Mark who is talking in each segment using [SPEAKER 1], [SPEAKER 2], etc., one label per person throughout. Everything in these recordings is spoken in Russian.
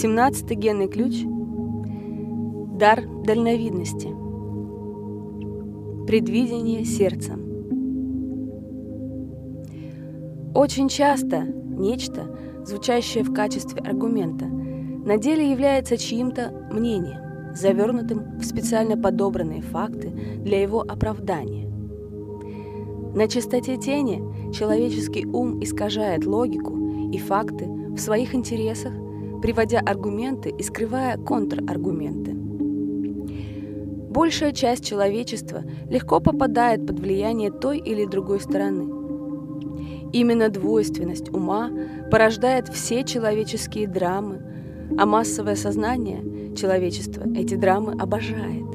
[SPEAKER 1] 17 генный ключ – дар дальновидности, предвидение сердцем. Очень часто нечто, звучащее в качестве аргумента, на деле является чьим-то мнением, завернутым в специально подобранные факты для его оправдания. На чистоте тени человеческий ум искажает логику и факты в своих интересах, приводя аргументы и скрывая контраргументы. Большая часть человечества легко попадает под влияние той или другой стороны. Именно двойственность ума порождает все человеческие драмы, а массовое сознание человечества эти драмы обожает.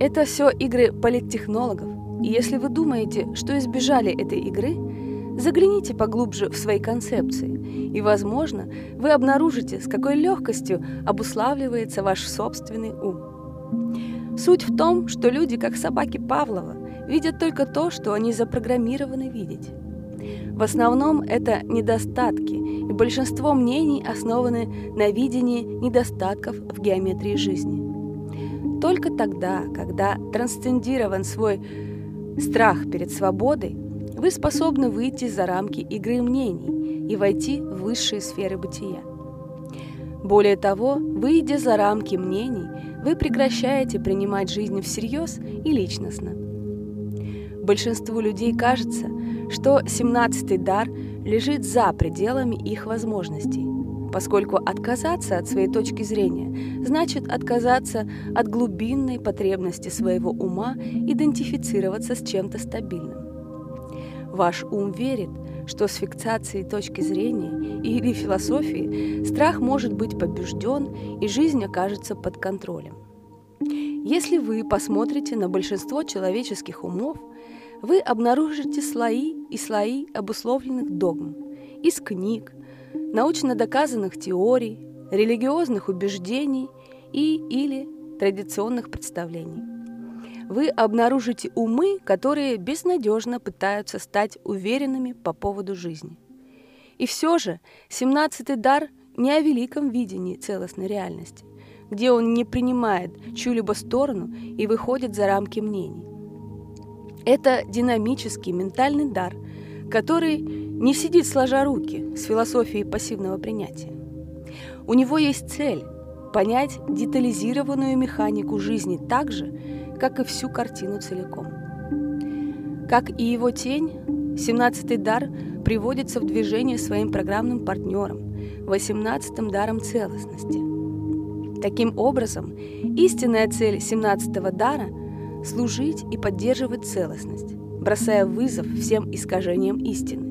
[SPEAKER 1] Это все игры политтехнологов, и если вы думаете, что избежали этой игры, загляните поглубже в свои концепции, и, возможно, вы обнаружите, с какой легкостью обуславливается ваш собственный ум. Суть в том, что люди, как собаки Павлова, видят только то, что они запрограммированы видеть. В основном это недостатки, и большинство мнений основаны на видении недостатков в геометрии жизни. Только тогда, когда трансцендирован свой страх перед свободой, вы способны выйти за рамки игры мнений и войти в высшие сферы бытия. Более того, выйдя за рамки мнений, вы прекращаете принимать жизнь всерьез и личностно. Большинству людей кажется, что 17-й дар лежит за пределами их возможностей, поскольку отказаться от своей точки зрения значит отказаться от глубинной потребности своего ума идентифицироваться с чем-то стабильным. Ваш ум верит, что с фиксацией точки зрения или философии страх может быть побежден и жизнь окажется под контролем. Если вы посмотрите на большинство человеческих умов, вы обнаружите слои и слои обусловленных догм из книг, научно доказанных теорий, религиозных убеждений и или традиционных представлений. Вы обнаружите умы, которые безнадежно пытаются стать уверенными по поводу жизни. И все же 17-й дар не о великом видении целостной реальности, где он не принимает чью-либо сторону и выходит за рамки мнений. Это динамический ментальный дар, который не сидит сложа руки с философией пассивного принятия. У него есть цель – понять детализированную механику жизни так же, как и всю картину целиком. Как и его тень, 17-й дар приводится в движение своим программным партнером, 18-м даром целостности. Таким образом, истинная цель 17-го дара – служить и поддерживать целостность, бросая вызов всем искажениям истины.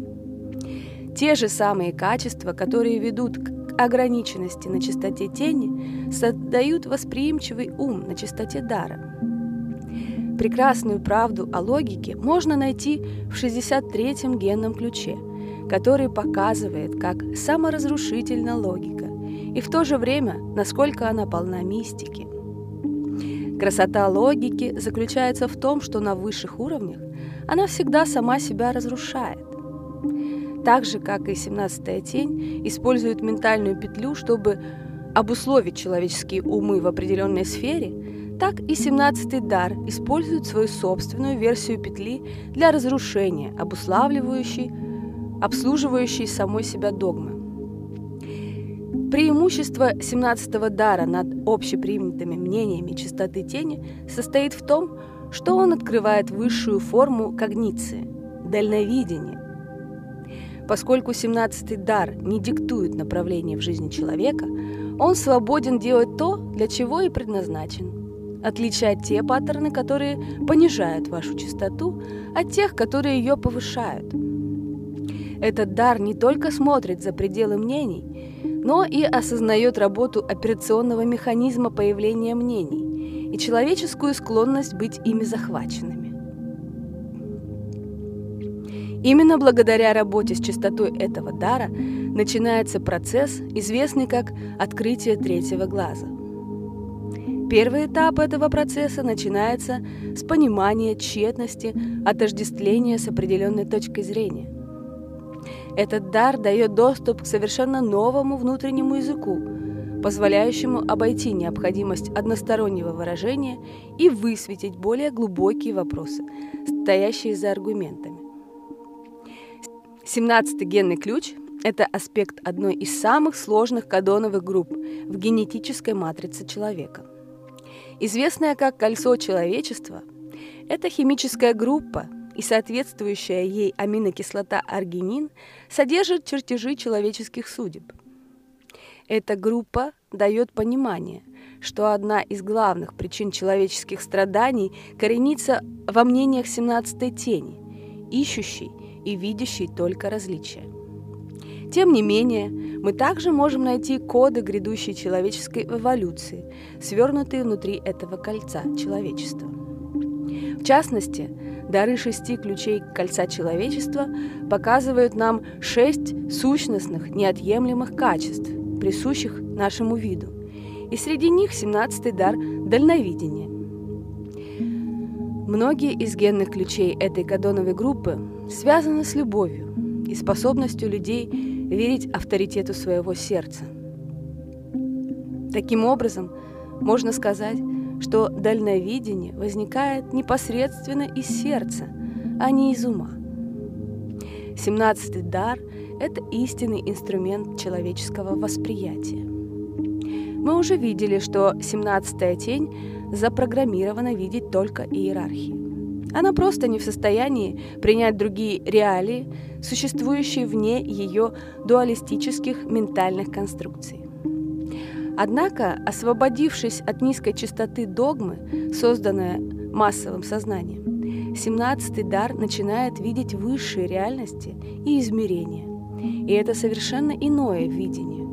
[SPEAKER 1] Те же самые качества, которые ведут к ограниченности на чистоте тени, создают восприимчивый ум на чистоте дара. Прекрасную правду о логике можно найти в 63-м генном ключе, который показывает, как саморазрушительна логика, и в то же время, насколько она полна мистики – Красота логики заключается в том, что на высших уровнях она всегда сама себя разрушает. Так же, как и 17-я тень использует ментальную петлю, чтобы обусловить человеческие умы в определенной сфере, так и 17-й дар использует свою собственную версию петли для разрушения, обуславливающей, обслуживающей самой себя догмы. Преимущество 17-го дара над общепринятыми мнениями чистоты тени состоит в том, что он открывает высшую форму когниции – дальновидение. Поскольку 17-й дар не диктует направление в жизни человека, он свободен делать то, для чего и предназначен. Отличать те паттерны, которые понижают вашу чистоту, от тех, которые ее повышают. Этот дар не только смотрит за пределы мнений, но и осознает работу операционного механизма появления мнений и человеческую склонность быть ими захваченными. Именно благодаря работе с частотой этого дара начинается процесс, известный как открытие третьего глаза. Первый этап этого процесса начинается с понимания тщетности отождествления с определенной точкой зрения. Этот дар дает доступ к совершенно новому внутреннему языку, позволяющему обойти необходимость одностороннего выражения и высветить более глубокие вопросы, стоящие за аргументами. 17-й генный ключ – это аспект одной из самых сложных кадоновых групп в генетической матрице человека. Известная как кольцо человечества, эта химическая группа и соответствующая ей аминокислота аргинин содержит чертежи человеческих судеб. Эта группа дает понимание, что одна из главных причин человеческих страданий коренится во мнениях 17-й тени, ищущей и видящей только различия. Тем не менее, мы также можем найти коды грядущей человеческой эволюции, свернутые внутри этого кольца человечества. В частности, дары шести ключей кольца человечества показывают нам шесть сущностных неотъемлемых качеств, присущих нашему виду. И среди них семнадцатый дар – дальновидение. Многие из генных ключей этой кадоновой группы связаны с любовью и способностью людей верить авторитету своего сердца. Таким образом, можно сказать, что дальновидение возникает непосредственно из сердца, а не из ума. Семнадцатый дар – это истинный инструмент человеческого восприятия. Мы уже видели, что семнадцатая тень запрограммирована видеть только иерархии. Она просто не в состоянии принять другие реалии, существующие вне ее дуалистических ментальных конструкций. Однако, освободившись от низкой частоты догмы, созданной массовым сознанием, семнадцатый дар начинает видеть высшие реальности и измерения. И это совершенно иное видение.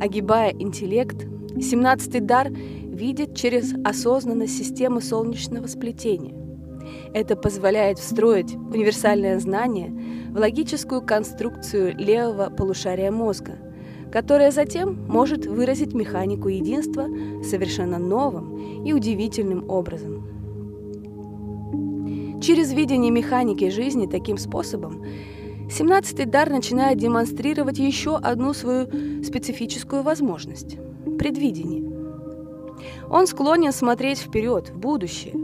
[SPEAKER 1] Огибая интеллект, семнадцатый дар видит через осознанность системы солнечного сплетения. Это позволяет встроить универсальное знание в логическую конструкцию левого полушария мозга, которая затем может выразить механику единства совершенно новым и удивительным образом. Через видение механики жизни таким способом 17-й дар начинает демонстрировать еще одну свою специфическую возможность – предвидение. Он склонен смотреть вперед, в будущее,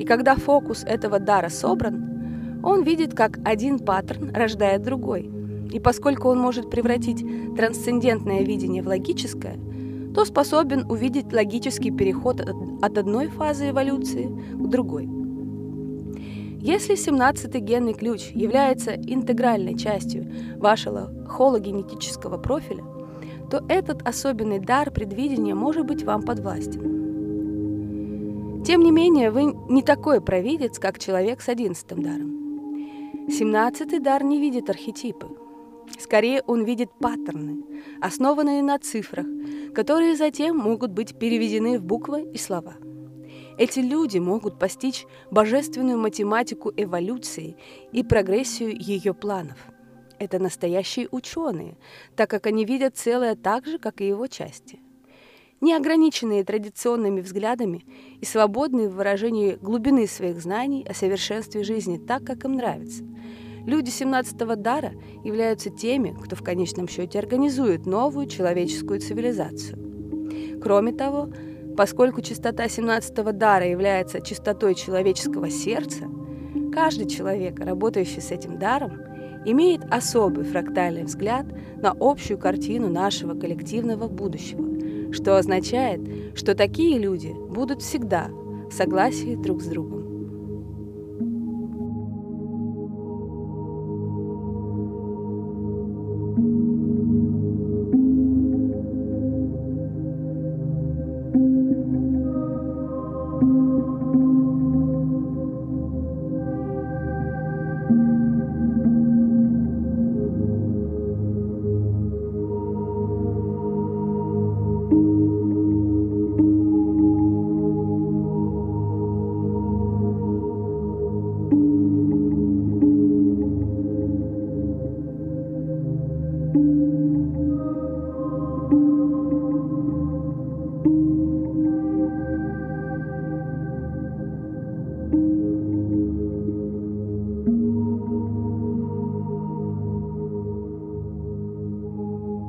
[SPEAKER 1] и когда фокус этого дара собран, он видит, как один паттерн рождает другой. И поскольку он может превратить трансцендентное видение в логическое, то способен увидеть логический переход от одной фазы эволюции к другой. Если 17-й генный ключ является интегральной частью вашего хологенетического профиля, то этот особенный дар предвидения может быть вам подвластен. Тем не менее, вы не такой провидец, как человек с одиннадцатым даром. Семнадцатый дар не видит архетипы. Скорее, он видит паттерны, основанные на цифрах, которые затем могут быть переведены в буквы и слова. Эти люди могут постичь божественную математику эволюции и прогрессию ее планов. Это настоящие ученые, так как они видят целое так же, как и его части – не ограниченные традиционными взглядами и свободные в выражении глубины своих знаний о совершенстве жизни так, как им нравится. Люди 17-го дара являются теми, кто в конечном счете организует новую человеческую цивилизацию. Кроме того, поскольку чистота 17-го дара является чистотой человеческого сердца, каждый человек, работающий с этим даром, имеет особый фрактальный взгляд на общую картину нашего коллективного будущего – что означает, что такие люди будут всегда в согласии друг с другом.